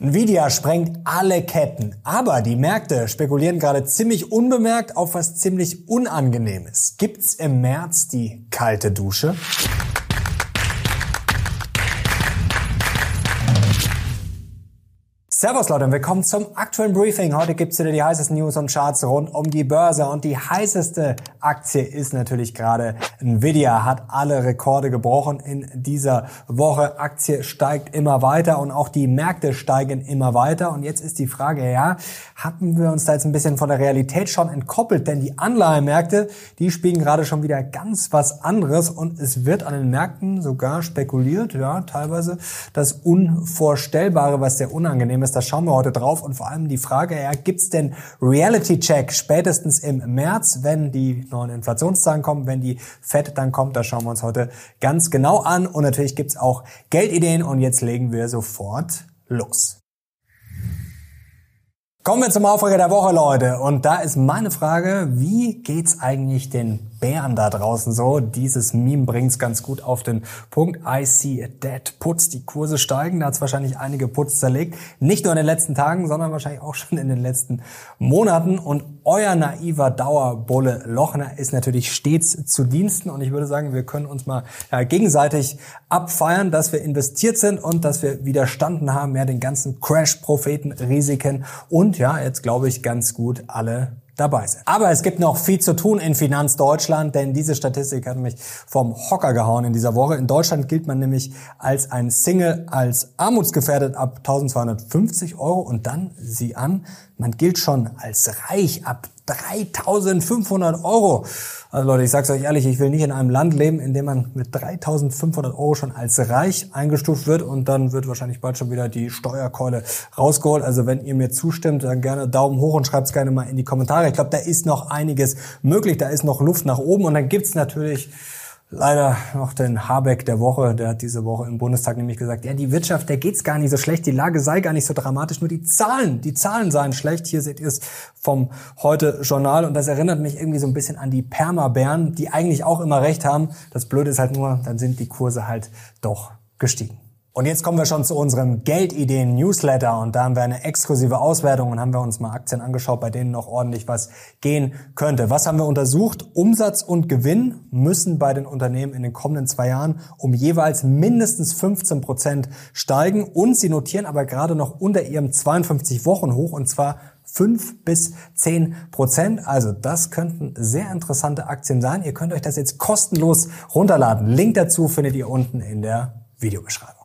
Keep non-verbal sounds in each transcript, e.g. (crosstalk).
Nvidia sprengt alle Ketten, aber die Märkte spekulieren gerade ziemlich unbemerkt auf was ziemlich Unangenehmes. Gibt's im März die kalte Dusche? Servus Leute und willkommen zum aktuellen Briefing. Heute gibt's wieder die heißesten News und Charts rund um die Börse. Und die heißeste Aktie ist natürlich gerade Nvidia, hat alle Rekorde gebrochen in dieser Woche. Aktie steigt immer weiter und auch die Märkte steigen immer weiter. Und jetzt ist die Frage, ja, hatten wir uns da jetzt ein bisschen von der Realität schon entkoppelt, denn die Anleihemärkte, die spielen gerade schon wieder ganz was anderes. Und es wird an den Märkten sogar spekuliert, ja, teilweise das Unvorstellbare, was sehr unangenehm ist, da schauen wir heute drauf und vor allem die Frage, ja, gibt's denn Reality Check spätestens im März, wenn die neuen Inflationszahlen kommen, wenn die FED dann kommt, da schauen wir uns heute ganz genau an und natürlich gibt's auch Geldideen und jetzt legen wir sofort los. Kommen wir zum Aufreger der Woche, Leute. Und da ist meine Frage, wie geht's eigentlich den Bären da draußen so. Dieses Meme bringt's ganz gut auf den Punkt. I see a dead Putz. Die Kurse steigen. Da hat's wahrscheinlich einige Putz zerlegt. Nicht nur in den letzten Tagen, sondern wahrscheinlich auch (laughs) schon in den letzten Monaten. Und euer naiver Dauerbulle Lochner ist natürlich stets zu Diensten. Und ich würde sagen, wir können uns mal ja, gegenseitig abfeiern, dass wir investiert sind und dass wir widerstanden haben, ja, den ganzen Crash-Propheten, Risiken und ja, jetzt glaube ich ganz gut alle dabei sind. Aber es gibt noch viel zu tun in Finanzdeutschland, denn diese Statistik hat mich vom Hocker gehauen in dieser Woche. In Deutschland gilt man nämlich als ein Single als armutsgefährdet ab 1250 Euro und dann sieh an, man gilt schon als reich ab 3500 Euro. Also Leute, ich sag's euch ehrlich, ich will nicht in einem Land leben, in dem man mit 3500 Euro schon als reich eingestuft wird und dann wird wahrscheinlich bald schon wieder die Steuerkeule rausgeholt. Also wenn ihr mir zustimmt, dann gerne Daumen hoch und schreibt's gerne mal in die Kommentare. Ich glaube, da ist noch einiges möglich, da ist noch Luft nach oben und dann gibt's natürlich leider noch den Habeck der Woche. Der hat diese Woche im Bundestag nämlich gesagt, ja, die Wirtschaft, der geht's gar nicht so schlecht, die Lage sei gar nicht so dramatisch, nur die Zahlen, die Zahlen seien schlecht. Hier seht ihr es vom Heute-Journal und das erinnert mich irgendwie so ein bisschen an die Permabären, die eigentlich auch immer recht haben. Das Blöde ist halt nur, dann sind die Kurse halt doch gestiegen. Und jetzt kommen wir schon zu unserem Geldideen-Newsletter und da haben wir eine exklusive Auswertung und haben wir uns mal Aktien angeschaut, bei denen noch ordentlich was gehen könnte. Was haben wir untersucht? Umsatz und Gewinn müssen bei den Unternehmen in den kommenden zwei Jahren um jeweils mindestens 15 Prozent steigen und sie notieren aber gerade noch unter ihrem 52 Wochen hoch und zwar 5 bis 10 Prozent. Also das könnten sehr interessante Aktien sein. Ihr könnt euch das jetzt kostenlos runterladen. Link dazu findet ihr unten in der Videobeschreibung.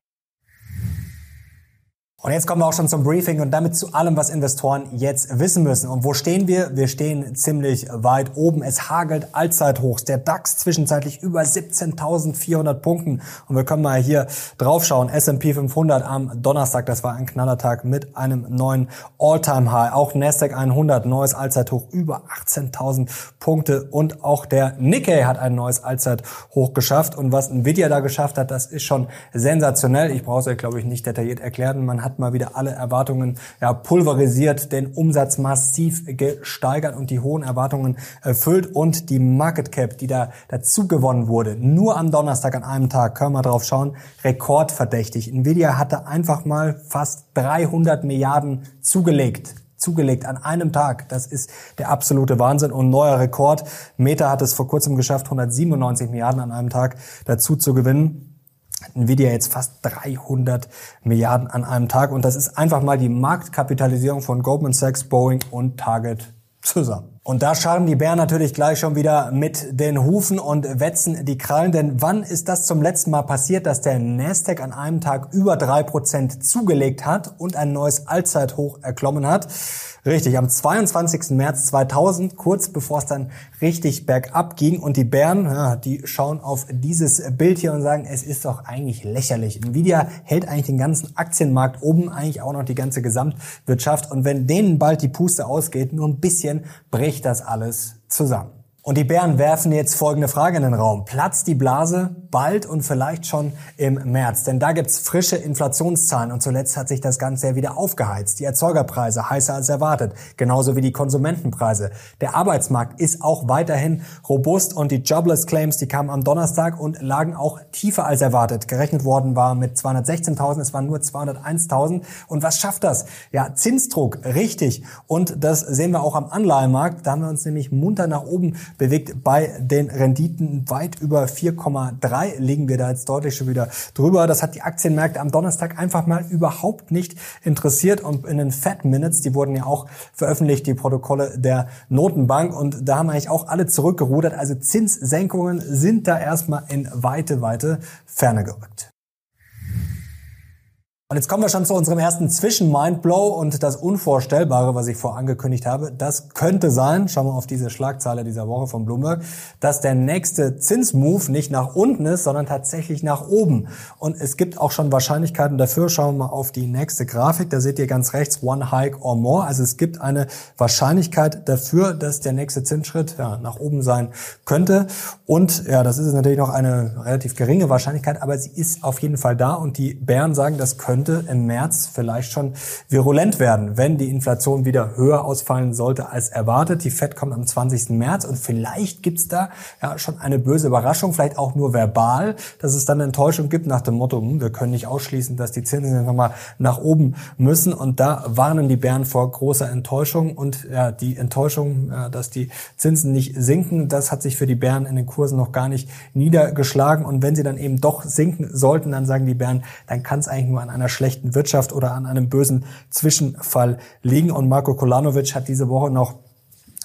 Und jetzt kommen wir auch schon zum Briefing und damit zu allem, was Investoren jetzt wissen müssen. Und wo stehen wir? Wir stehen ziemlich weit oben. Es hagelt Allzeithochs. Der DAX zwischenzeitlich über 17.400 Punkten. Und wir können mal hier draufschauen. S&P 500 am Donnerstag, das war ein Knallertag mit einem neuen All-Time-High. Auch Nasdaq 100, neues Allzeithoch über 18.000 Punkte. Und auch der Nikkei hat ein neues Allzeithoch geschafft. Und was Nvidia da geschafft hat, das ist schon sensationell. Ich brauche es euch, glaube ich, nicht detailliert erklären. Man hat hat mal wieder alle Erwartungen ja, pulverisiert, den Umsatz massiv gesteigert und die hohen Erwartungen erfüllt und die Market Cap, die da dazu gewonnen wurde, nur am Donnerstag an einem Tag, können wir drauf schauen, rekordverdächtig. Nvidia hatte einfach mal fast 300 Milliarden zugelegt zugelegt an einem Tag. Das ist der absolute Wahnsinn und neuer Rekord. Meta hat es vor kurzem geschafft, 197 Milliarden an einem Tag dazu zu gewinnen. Nvidia jetzt fast 300 Milliarden an einem Tag und das ist einfach mal die Marktkapitalisierung von Goldman Sachs, Boeing und Target zusammen. Und da scharren die Bären natürlich gleich schon wieder mit den Hufen und wetzen die Krallen. Denn wann ist das zum letzten Mal passiert, dass der Nasdaq an einem Tag über drei Prozent zugelegt hat und ein neues Allzeithoch erklommen hat? Richtig, am 22. März 2000, kurz bevor es dann richtig bergab ging. Und die Bären, ja, die schauen auf dieses Bild hier und sagen, es ist doch eigentlich lächerlich. Nvidia hält eigentlich den ganzen Aktienmarkt oben, eigentlich auch noch die ganze Gesamtwirtschaft. Und wenn denen bald die Puste ausgeht, nur ein bisschen, bricht das alles zusammen. Und die Bären werfen jetzt folgende Frage in den Raum. Platzt die Blase bald und vielleicht schon im März. Denn da gibt's frische Inflationszahlen und zuletzt hat sich das Ganze ja wieder aufgeheizt. Die Erzeugerpreise heißer als erwartet, genauso wie die Konsumentenpreise. Der Arbeitsmarkt ist auch weiterhin robust und die Jobless Claims, die kamen am Donnerstag und lagen auch tiefer als erwartet. Gerechnet worden war mit 216.000, es waren nur 201.000. Und was schafft das? Ja, Zinsdruck, richtig. Und das sehen wir auch am Anleihenmarkt. Da haben wir uns nämlich munter nach oben bewegt bei den Renditen. Weit über 4,3 liegen wir da jetzt deutlich schon wieder drüber. Das hat die Aktienmärkte am Donnerstag einfach mal überhaupt nicht interessiert. Und in den Fed Minutes, die wurden ja auch veröffentlicht, die Protokolle der Notenbank. Und da haben eigentlich auch alle zurückgerudert. Also Zinssenkungen sind da erstmal in weite, weite Ferne gerückt. Und jetzt kommen wir schon zu unserem ersten Zwischen-Mindblow und das Unvorstellbare, was ich vorangekündigt habe. Das könnte sein, schauen wir auf diese Schlagzeile dieser Woche von Bloomberg, dass der nächste Zinsmove nicht nach unten ist, sondern tatsächlich nach oben. Und es gibt auch schon Wahrscheinlichkeiten dafür. Schauen wir mal auf die nächste Grafik. Da seht ihr ganz rechts One Hike or More. Also es gibt eine Wahrscheinlichkeit dafür, dass der nächste Zinsschritt ja, nach oben sein könnte. Und ja, das ist natürlich noch eine relativ geringe Wahrscheinlichkeit, aber sie ist auf jeden Fall da. Und die Bären sagen, das könnte könnte im März vielleicht schon virulent werden, wenn die Inflation wieder höher ausfallen sollte als erwartet. Die Fed kommt am 20. März und vielleicht gibt's da ja schon eine böse Überraschung, vielleicht auch nur verbal, dass es dann Enttäuschung gibt nach dem Motto, hm, wir können nicht ausschließen, dass die Zinsen nochmal nach oben müssen. Und da warnen die Bären vor großer Enttäuschung und ja, die Enttäuschung, dass die Zinsen nicht sinken, das hat sich für die Bären in den Kursen noch gar nicht niedergeschlagen. Und wenn sie dann eben doch sinken sollten, dann sagen die Bären, dann kann es eigentlich nur an einer schlechten Wirtschaft oder an einem bösen Zwischenfall liegen. Und Marco Kolanovic hat diese Woche noch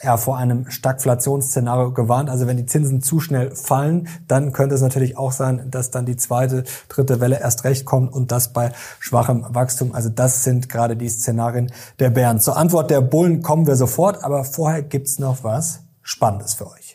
ja, vor einem Stagflationsszenario gewarnt. Also wenn die Zinsen zu schnell fallen, dann könnte es natürlich auch sein, dass dann die zweite, dritte Welle erst recht kommt und das bei schwachem Wachstum. Also das sind gerade die Szenarien der Bären. Zur Antwort der Bullen kommen wir sofort, aber vorher gibt's noch was Spannendes für euch.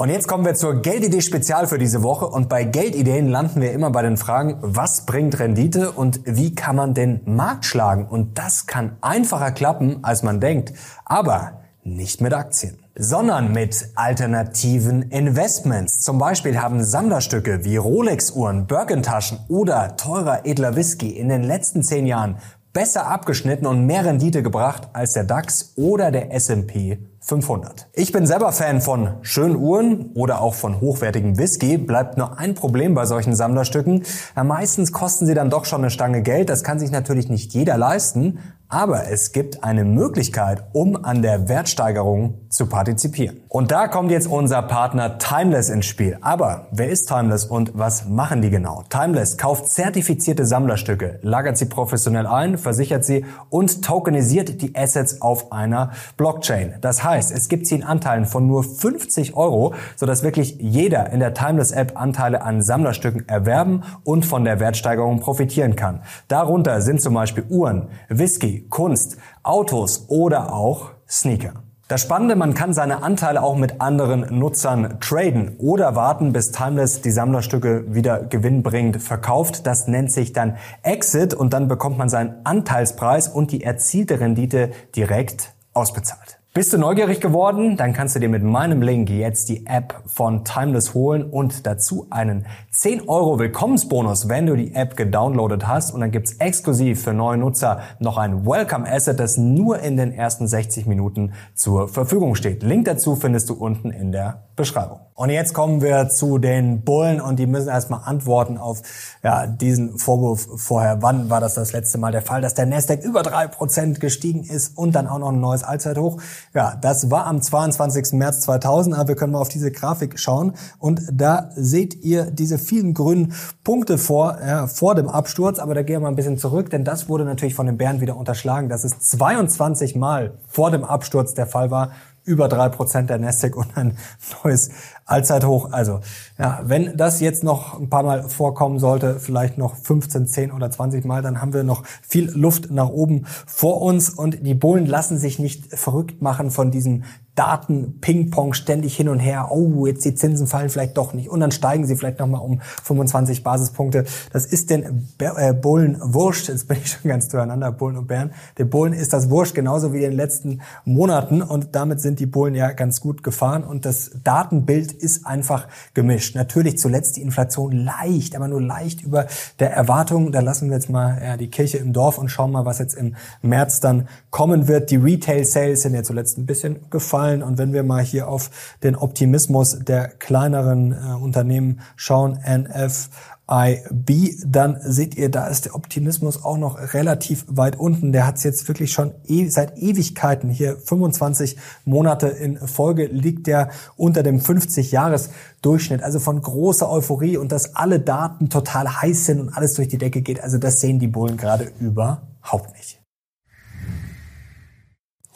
Und jetzt kommen wir zur Geldidee Spezial für diese Woche. Und bei Geldideen landen wir immer bei den Fragen, was bringt Rendite und wie kann man den Markt schlagen? Und das kann einfacher klappen, als man denkt. Aber nicht mit Aktien sondern mit alternativen Investments. Zum Beispiel haben Sammlerstücke wie Rolex-Uhren, Birkentaschen oder teurer edler Whisky in den letzten zehn Jahren besser abgeschnitten und mehr Rendite gebracht als der DAX oder der S&P 500. Ich bin selber Fan von schönen Uhren oder auch von hochwertigem Whisky. Bleibt nur ein Problem bei solchen Sammlerstücken. Ja, meistens kosten sie dann doch schon eine Stange Geld. Das kann sich natürlich nicht jeder leisten. Aber es gibt eine Möglichkeit, um an der Wertsteigerung zu partizipieren. Und da kommt jetzt unser Partner Timeless ins Spiel. Aber wer ist Timeless und was machen die genau? Timeless kauft zertifizierte Sammlerstücke, lagert sie professionell ein, versichert sie und tokenisiert die Assets auf einer Blockchain. Das heißt, es gibt sie in Anteilen von nur 50 Euro, sodass wirklich jeder in der Timeless App Anteile an Sammlerstücken erwerben und von der Wertsteigerung profitieren kann. Darunter sind zum Beispiel Uhren, Whisky, Kunst, Autos oder auch Sneaker. Das Spannende, man kann seine Anteile auch mit anderen Nutzern traden oder warten, bis Timeless die Sammlerstücke wieder gewinnbringend verkauft. Das nennt sich dann Exit und dann bekommt man seinen Anteilspreis und die erzielte Rendite direkt ausbezahlt. Bist du neugierig geworden? Dann kannst du dir mit meinem Link jetzt die App von Timeless holen und dazu einen 10 Euro Willkommensbonus, wenn du die App gedownloadet hast. Und dann gibt's exklusiv für neue Nutzer noch ein Welcome Asset, das nur in den ersten 60 Minuten zur Verfügung steht. Link dazu findest du unten in der Beschreibung. Und jetzt kommen wir zu den Bullen und die müssen erstmal antworten auf ja, diesen Vorwurf vorher. Wann war das das letzte Mal der Fall, dass der Nasdaq über drei Prozent gestiegen ist und dann auch noch ein neues Allzeithoch? Ja, das war am 22. März 2000. Aber wir können mal auf diese Grafik schauen und da seht ihr diese vielen grünen Punkte vor, ja, vor dem Absturz. Aber da gehen wir mal ein bisschen zurück, denn das wurde natürlich von den Bären wieder unterschlagen, dass es 22 Mal vor dem Absturz der Fall war über drei Prozent der Nasdaq und ein neues Allzeithoch. Also, ja, wenn das jetzt noch ein paar Mal vorkommen sollte, vielleicht noch 15, 10 oder 20 Mal, dann haben wir noch viel Luft nach oben vor uns und die Bullen lassen sich nicht verrückt machen von diesem Daten-Ping-Pong ständig hin und her. Oh, jetzt die Zinsen fallen vielleicht doch nicht. Und dann steigen sie vielleicht nochmal um 25 Basispunkte. Das ist den äh, Bullen wurscht. Jetzt bin ich schon ganz durcheinander, Bullen und Bären. Den Bullen ist das wurscht, genauso wie in den letzten Monaten. Und damit sind die Bullen ja ganz gut gefahren. Und das Datenbild ist einfach gemischt. Natürlich zuletzt die Inflation leicht, aber nur leicht über der Erwartung. Da lassen wir jetzt mal ja, die Kirche im Dorf und schauen mal, was jetzt im März dann kommen wird. Die Retail Sales sind ja zuletzt ein bisschen gefallen. Und wenn wir mal hier auf den Optimismus der kleineren äh, Unternehmen schauen, NF, IB, dann seht ihr, da ist der Optimismus auch noch relativ weit unten. Der hat es jetzt wirklich schon e seit Ewigkeiten hier 25 Monate in Folge liegt der unter dem 50-Jahres-Durchschnitt. Also von großer Euphorie und dass alle Daten total heiß sind und alles durch die Decke geht. Also das sehen die Bullen gerade überhaupt nicht.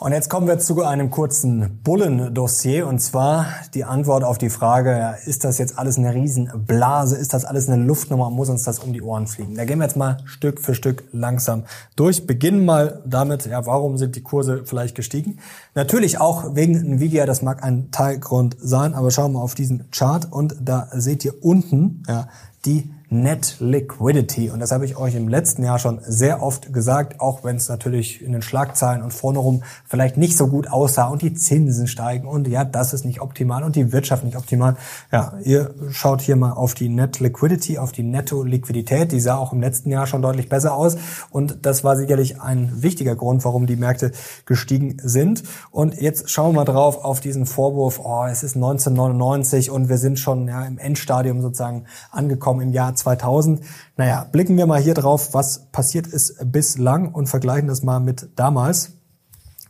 Und jetzt kommen wir zu einem kurzen Bullendossier und zwar die Antwort auf die Frage, ist das jetzt alles eine Riesenblase, ist das alles eine Luftnummer, muss uns das um die Ohren fliegen? Da gehen wir jetzt mal Stück für Stück langsam durch. Beginnen mal damit, ja, warum sind die Kurse vielleicht gestiegen? Natürlich auch wegen Nvidia, das mag ein Teilgrund sein, aber schauen wir auf diesen Chart und da seht ihr unten, ja, die Net Liquidity. Und das habe ich euch im letzten Jahr schon sehr oft gesagt, auch wenn es natürlich in den Schlagzeilen und vorne rum vielleicht nicht so gut aussah und die Zinsen steigen und ja, das ist nicht optimal und die Wirtschaft nicht optimal. Ja, ihr schaut hier mal auf die Net Liquidity, auf die Netto-Liquidität. Die sah auch im letzten Jahr schon deutlich besser aus und das war sicherlich ein wichtiger Grund, warum die Märkte gestiegen sind. Und jetzt schauen wir mal drauf auf diesen Vorwurf, oh, es ist 1999 und wir sind schon ja, im Endstadium sozusagen angekommen im Jahr 2000. Naja, blicken wir mal hier drauf, was passiert ist bislang und vergleichen das mal mit damals.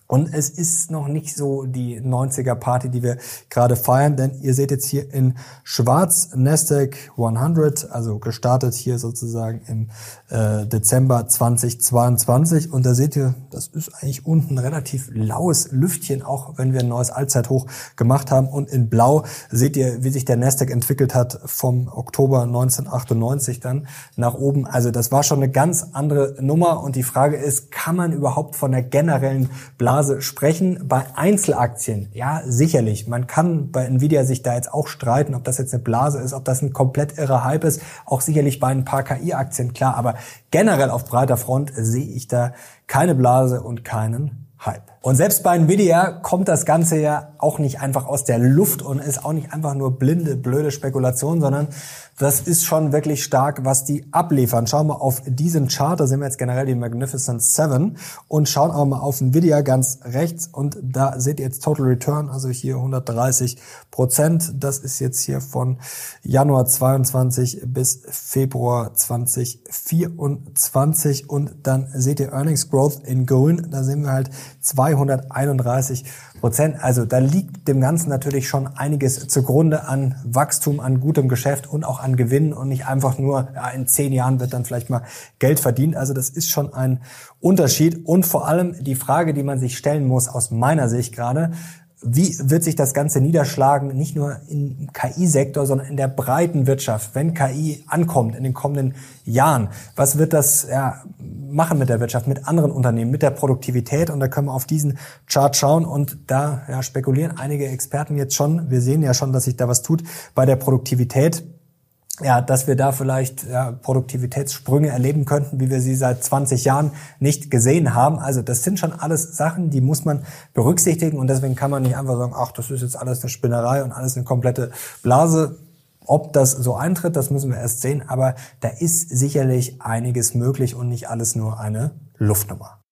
Und es ist noch nicht so die 90er Party, die wir gerade feiern, denn ihr seht jetzt hier in Schwarz Nasdaq 100, also gestartet hier sozusagen im äh, Dezember 2022 und da seht ihr, das ist eigentlich unten relativ laues Lüftchen, auch wenn wir ein neues Allzeithoch gemacht haben. Und in Blau seht ihr, wie sich der Nasdaq entwickelt hat vom Oktober 1998 dann nach oben. Also das war schon eine ganz andere Nummer. Und die Frage ist, kann man überhaupt von der generellen Blase Phase sprechen. Bei Einzelaktien, ja, sicherlich. Man kann bei Nvidia sich da jetzt auch streiten, ob das jetzt eine Blase ist, ob das ein komplett irrer Hype ist. Auch sicherlich bei ein paar KI-Aktien, klar. Aber generell auf breiter Front sehe ich da keine Blase und keinen Hype. Und selbst bei Nvidia kommt das Ganze ja auch nicht einfach aus der Luft und ist auch nicht einfach nur blinde, blöde Spekulation, sondern das ist schon wirklich stark, was die abliefern. Schauen wir auf diesen Chart, da sehen wir jetzt generell die Magnificent Seven und schauen aber mal auf Nvidia ganz rechts und da seht ihr jetzt Total Return, also hier 130 Prozent. Das ist jetzt hier von Januar 22 bis Februar 2024 und dann seht ihr Earnings Growth in Grün, da sehen wir halt 231 Prozent. Also da liegt dem Ganzen natürlich schon einiges zugrunde an Wachstum, an gutem Geschäft und auch an Gewinnen und nicht einfach nur, ja, in zehn Jahren wird dann vielleicht mal Geld verdient. Also das ist schon ein Unterschied und vor allem die Frage, die man sich stellen muss aus meiner Sicht gerade, wie wird sich das Ganze niederschlagen, nicht nur im KI-Sektor, sondern in der breiten Wirtschaft, wenn KI ankommt in den kommenden Jahren? Was wird das ja, machen mit der Wirtschaft, mit anderen Unternehmen, mit der Produktivität? Und da können wir auf diesen Chart schauen und da ja, spekulieren einige Experten jetzt schon. Wir sehen ja schon, dass sich da was tut bei der Produktivität ja, dass wir da vielleicht ja, Produktivitätssprünge erleben könnten, wie wir sie seit 20 Jahren nicht gesehen haben. Also das sind schon alles Sachen, die muss man berücksichtigen und deswegen kann man nicht einfach sagen, ach, das ist jetzt alles eine Spinnerei und alles eine komplette Blase. Ob das so eintritt, das müssen wir erst sehen, aber da ist sicherlich einiges möglich und nicht alles nur eine Luftnummer.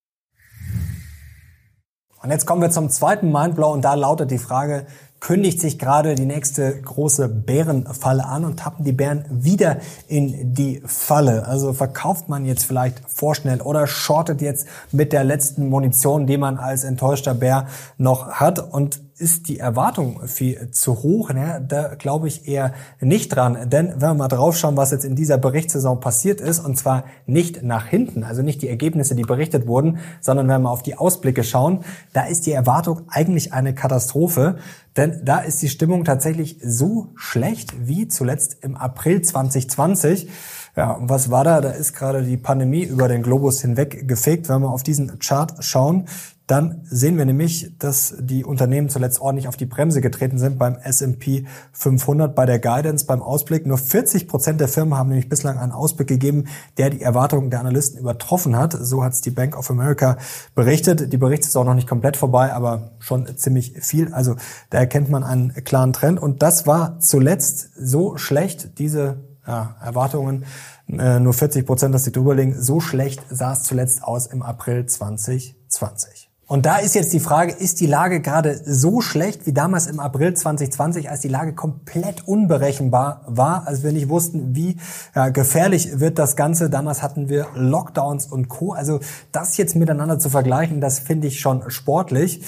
Und jetzt kommen wir zum zweiten Mindblow und da lautet die Frage, kündigt sich gerade die nächste große Bärenfalle an und tappen die Bären wieder in die Falle. Also verkauft man jetzt vielleicht vorschnell oder shortet jetzt mit der letzten Munition, die man als enttäuschter Bär noch hat und ist die Erwartung viel zu hoch? Ne? Da glaube ich eher nicht dran. Denn wenn wir mal draufschauen, was jetzt in dieser Berichtssaison passiert ist, und zwar nicht nach hinten, also nicht die Ergebnisse, die berichtet wurden, sondern wenn wir auf die Ausblicke schauen, da ist die Erwartung eigentlich eine Katastrophe. Denn da ist die Stimmung tatsächlich so schlecht wie zuletzt im April 2020. Ja, und was war da? Da ist gerade die Pandemie über den Globus hinweg gefegt. Wenn wir auf diesen Chart schauen, dann sehen wir nämlich, dass die Unternehmen zuletzt ordentlich auf die Bremse getreten sind beim S&P 500, bei der Guidance, beim Ausblick. Nur 40 Prozent der Firmen haben nämlich bislang einen Ausblick gegeben, der die Erwartungen der Analysten übertroffen hat. So hat es die Bank of America berichtet. Die Berichte ist auch noch nicht komplett vorbei, aber schon ziemlich viel. Also da erkennt man einen klaren Trend. Und das war zuletzt so schlecht, diese ja, Erwartungen, äh, nur 40 Prozent, dass sie drüber liegen. So schlecht sah es zuletzt aus im April 2020. Und da ist jetzt die Frage, ist die Lage gerade so schlecht wie damals im April 2020, als die Lage komplett unberechenbar war, als wir nicht wussten, wie ja, gefährlich wird das Ganze. Damals hatten wir Lockdowns und Co. Also das jetzt miteinander zu vergleichen, das finde ich schon sportlich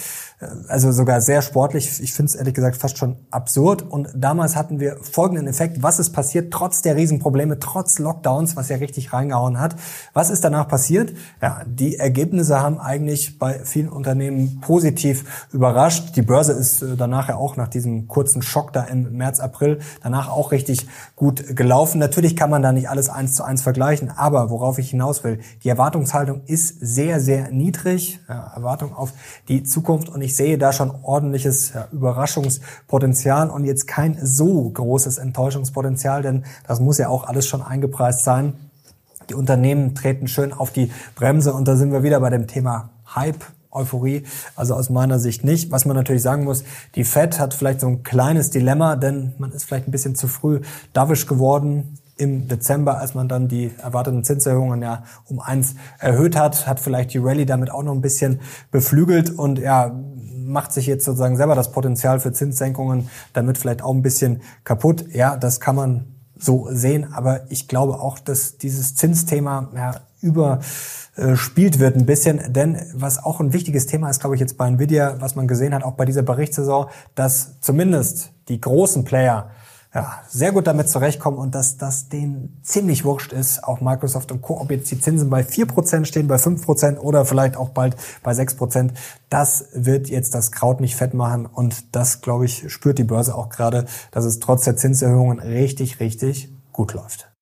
also sogar sehr sportlich. Ich finde es ehrlich gesagt fast schon absurd. Und damals hatten wir folgenden Effekt. Was ist passiert trotz der Riesenprobleme, trotz Lockdowns, was ja richtig reingehauen hat? Was ist danach passiert? Ja, die Ergebnisse haben eigentlich bei vielen Unternehmen positiv überrascht. Die Börse ist äh, danach ja auch nach diesem kurzen Schock da im März, April danach auch richtig gut gelaufen. Natürlich kann man da nicht alles eins zu eins vergleichen, aber worauf ich hinaus will, die Erwartungshaltung ist sehr, sehr niedrig. Ja, Erwartung auf die Zukunft und ich sehe da schon ordentliches ja, Überraschungspotenzial und jetzt kein so großes Enttäuschungspotenzial, denn das muss ja auch alles schon eingepreist sein. Die Unternehmen treten schön auf die Bremse und da sind wir wieder bei dem Thema Hype. Euphorie, also aus meiner Sicht nicht. Was man natürlich sagen muss, die Fed hat vielleicht so ein kleines Dilemma, denn man ist vielleicht ein bisschen zu früh dovish geworden im Dezember, als man dann die erwarteten Zinserhöhungen ja um eins erhöht hat, hat vielleicht die Rallye damit auch noch ein bisschen beflügelt und ja, macht sich jetzt sozusagen selber das Potenzial für Zinssenkungen damit vielleicht auch ein bisschen kaputt. Ja, das kann man so sehen, aber ich glaube auch, dass dieses Zinsthema ja, überspielt wird ein bisschen, denn was auch ein wichtiges Thema ist, glaube ich, jetzt bei Nvidia, was man gesehen hat, auch bei dieser Berichtssaison, dass zumindest die großen Player ja, sehr gut damit zurechtkommen und dass das denen ziemlich wurscht ist, auch Microsoft und Co., ob jetzt die Zinsen bei 4% stehen, bei 5% oder vielleicht auch bald bei 6%, das wird jetzt das Kraut nicht fett machen und das, glaube ich, spürt die Börse auch gerade, dass es trotz der Zinserhöhungen richtig, richtig gut läuft.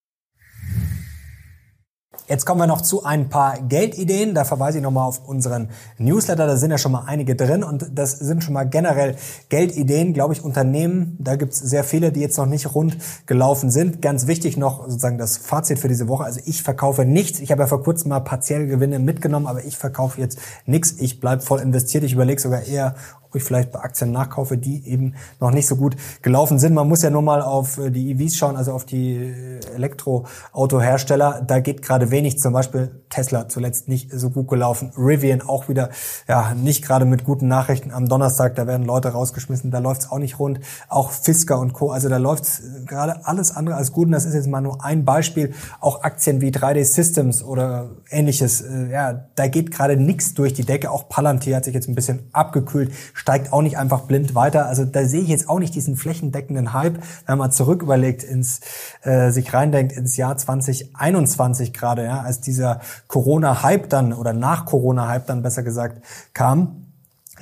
Jetzt kommen wir noch zu ein paar Geldideen. Da verweise ich nochmal auf unseren Newsletter. Da sind ja schon mal einige drin und das sind schon mal generell Geldideen, glaube ich, Unternehmen. Da gibt es sehr viele, die jetzt noch nicht rund gelaufen sind. Ganz wichtig noch sozusagen das Fazit für diese Woche. Also ich verkaufe nichts. Ich habe ja vor kurzem mal partielle Gewinne mitgenommen, aber ich verkaufe jetzt nichts. Ich bleibe voll investiert. Ich überlege sogar eher, wo ich vielleicht bei Aktien nachkaufe, die eben noch nicht so gut gelaufen sind. Man muss ja nur mal auf äh, die EVs schauen, also auf die äh, Elektroautohersteller. Da geht gerade wenig. Zum Beispiel Tesla zuletzt nicht so gut gelaufen. Rivian auch wieder ja nicht gerade mit guten Nachrichten am Donnerstag. Da werden Leute rausgeschmissen. Da läuft's auch nicht rund. Auch Fisker und Co. Also da läuft's äh, gerade alles andere als gut. Und das ist jetzt mal nur ein Beispiel. Auch Aktien wie 3D Systems oder ähnliches. Ja, da geht gerade nichts durch die Decke. Auch Palantir hat sich jetzt ein bisschen abgekühlt steigt auch nicht einfach blind weiter. Also da sehe ich jetzt auch nicht diesen flächendeckenden Hype, wenn man zurück überlegt, ins, äh, sich reindenkt ins Jahr 2021 gerade, ja, als dieser Corona-Hype dann oder nach Corona-Hype dann besser gesagt kam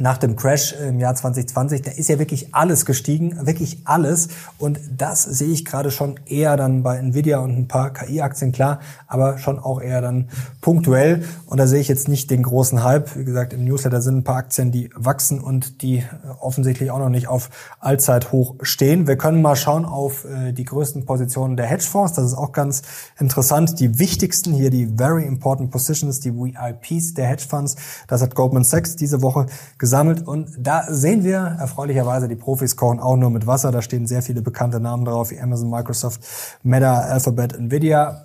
nach dem Crash im Jahr 2020, da ist ja wirklich alles gestiegen, wirklich alles. Und das sehe ich gerade schon eher dann bei Nvidia und ein paar KI-Aktien, klar, aber schon auch eher dann punktuell. Und da sehe ich jetzt nicht den großen Hype. Wie gesagt, im Newsletter sind ein paar Aktien, die wachsen und die äh, offensichtlich auch noch nicht auf Allzeithoch stehen. Wir können mal schauen auf äh, die größten Positionen der Hedgefonds. Das ist auch ganz interessant. Die wichtigsten hier, die Very Important Positions, die VIPs der Hedgefonds. Das hat Goldman Sachs diese Woche gesagt gesammelt und da sehen wir erfreulicherweise, die Profis kochen auch nur mit Wasser. Da stehen sehr viele bekannte Namen drauf, wie Amazon, Microsoft, Meta, Alphabet, Nvidia.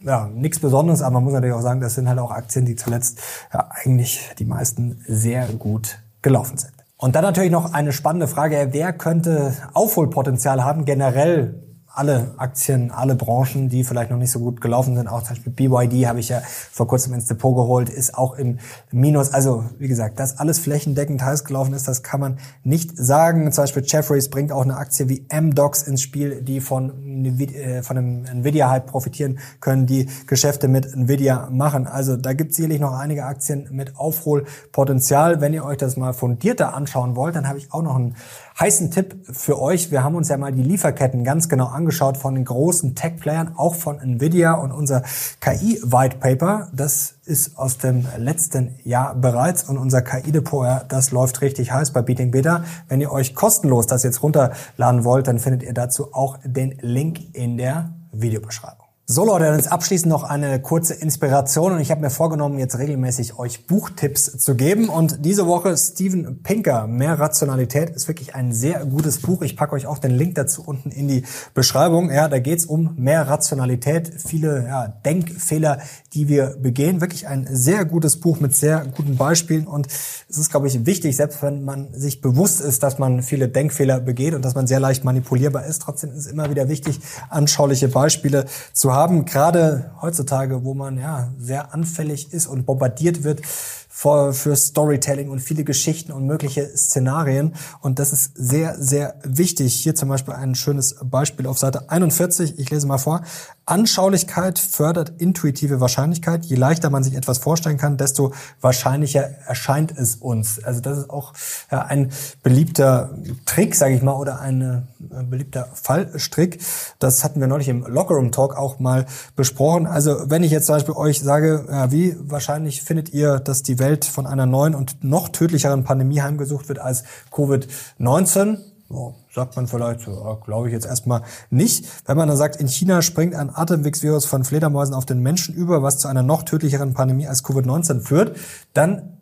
Ja, nichts Besonderes, aber man muss natürlich auch sagen, das sind halt auch Aktien, die zuletzt ja, eigentlich die meisten sehr gut gelaufen sind. Und dann natürlich noch eine spannende Frage, wer könnte Aufholpotenzial haben generell alle Aktien, alle Branchen, die vielleicht noch nicht so gut gelaufen sind, auch zum Beispiel BYD habe ich ja vor kurzem ins Depot geholt, ist auch im Minus. Also wie gesagt, dass alles flächendeckend heiß gelaufen ist, das kann man nicht sagen. Zum Beispiel Jeffries bringt auch eine Aktie wie MDox ins Spiel, die von, äh, von einem Nvidia-Hype profitieren können, die Geschäfte mit Nvidia machen. Also da gibt es sicherlich noch einige Aktien mit Aufholpotenzial. Wenn ihr euch das mal fundierter anschauen wollt, dann habe ich auch noch einen heißen Tipp für euch. Wir haben uns ja mal die Lieferketten ganz genau angeschaut von den großen Tech-Playern, auch von Nvidia und unser KI-White Paper, das ist aus dem letzten Jahr bereits und unser KI-Depot, das läuft richtig heiß bei Beating Beta. Wenn ihr euch kostenlos das jetzt runterladen wollt, dann findet ihr dazu auch den Link in der Videobeschreibung. So Leute, dann ist abschließend noch eine kurze Inspiration und ich habe mir vorgenommen, jetzt regelmäßig euch Buchtipps zu geben und diese Woche Steven Pinker, Mehr Rationalität, ist wirklich ein sehr gutes Buch. Ich packe euch auch den Link dazu unten in die Beschreibung. Ja, da geht's um mehr Rationalität, viele ja, Denkfehler, die wir begehen. Wirklich ein sehr gutes Buch mit sehr guten Beispielen und es ist, glaube ich, wichtig, selbst wenn man sich bewusst ist, dass man viele Denkfehler begeht und dass man sehr leicht manipulierbar ist, trotzdem ist es immer wieder wichtig, anschauliche Beispiele zu haben haben, gerade heutzutage, wo man ja sehr anfällig ist und bombardiert wird für, für Storytelling und viele Geschichten und mögliche Szenarien. Und das ist sehr, sehr wichtig. Hier zum Beispiel ein schönes Beispiel auf Seite 41. Ich lese mal vor. Anschaulichkeit fördert intuitive Wahrscheinlichkeit. Je leichter man sich etwas vorstellen kann, desto wahrscheinlicher erscheint es uns. Also das ist auch ja, ein beliebter Trick, sage ich mal, oder ein, ein beliebter Fallstrick. Das hatten wir neulich im Lockerroom Talk auch mal besprochen. Also wenn ich jetzt zum Beispiel euch sage, ja, wie wahrscheinlich findet ihr, dass die Welt von einer neuen und noch tödlicheren Pandemie heimgesucht wird als Covid-19? Oh, sagt man vielleicht, so, glaube ich jetzt erstmal nicht. Wenn man dann sagt, in China springt ein Atemwegsvirus von Fledermäusen auf den Menschen über, was zu einer noch tödlicheren Pandemie als Covid-19 führt, dann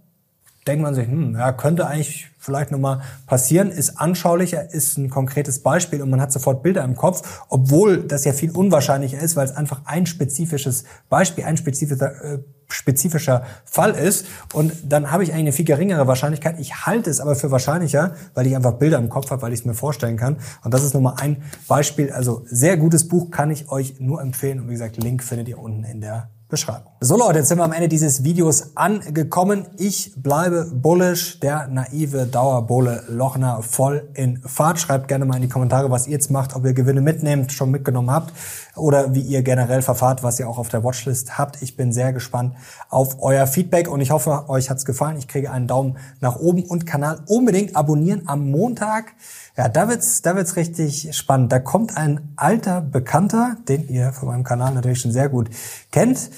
denkt man sich, hm, ja, könnte eigentlich vielleicht nochmal passieren, ist anschaulicher, ist ein konkretes Beispiel und man hat sofort Bilder im Kopf, obwohl das ja viel unwahrscheinlicher ist, weil es einfach ein spezifisches Beispiel, ein spezifischer, äh, spezifischer Fall ist und dann habe ich eigentlich eine viel geringere Wahrscheinlichkeit. Ich halte es aber für wahrscheinlicher, weil ich einfach Bilder im Kopf habe, weil ich es mir vorstellen kann und das ist nochmal ein Beispiel. Also sehr gutes Buch, kann ich euch nur empfehlen und wie gesagt, Link findet ihr unten in der Beschreibung. So Leute, jetzt sind wir am Ende dieses Videos angekommen. Ich bleibe bullish, der naive Dauerbulle Lochner voll in Fahrt. Schreibt gerne mal in die Kommentare, was ihr jetzt macht, ob ihr Gewinne mitnehmt, schon mitgenommen habt oder wie ihr generell verfahrt, was ihr auch auf der Watchlist habt. Ich bin sehr gespannt auf euer Feedback und ich hoffe, euch hat's gefallen. Ich kriege einen Daumen nach oben und Kanal unbedingt abonnieren am Montag. Ja, da wird's, da wird's richtig spannend. Da kommt ein alter Bekannter, den ihr von meinem Kanal natürlich schon sehr gut kennt.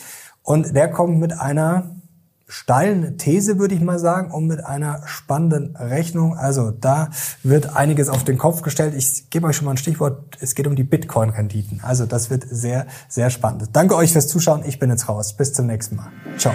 Und der kommt mit einer steilen These, würde ich mal sagen, und mit einer spannenden Rechnung. Also da wird einiges auf den Kopf gestellt. Ich gebe euch schon mal ein Stichwort. Es geht um die Bitcoin-Renditen. Also das wird sehr, sehr spannend. Danke euch fürs Zuschauen. Ich bin jetzt raus. Bis zum nächsten Mal. Ciao.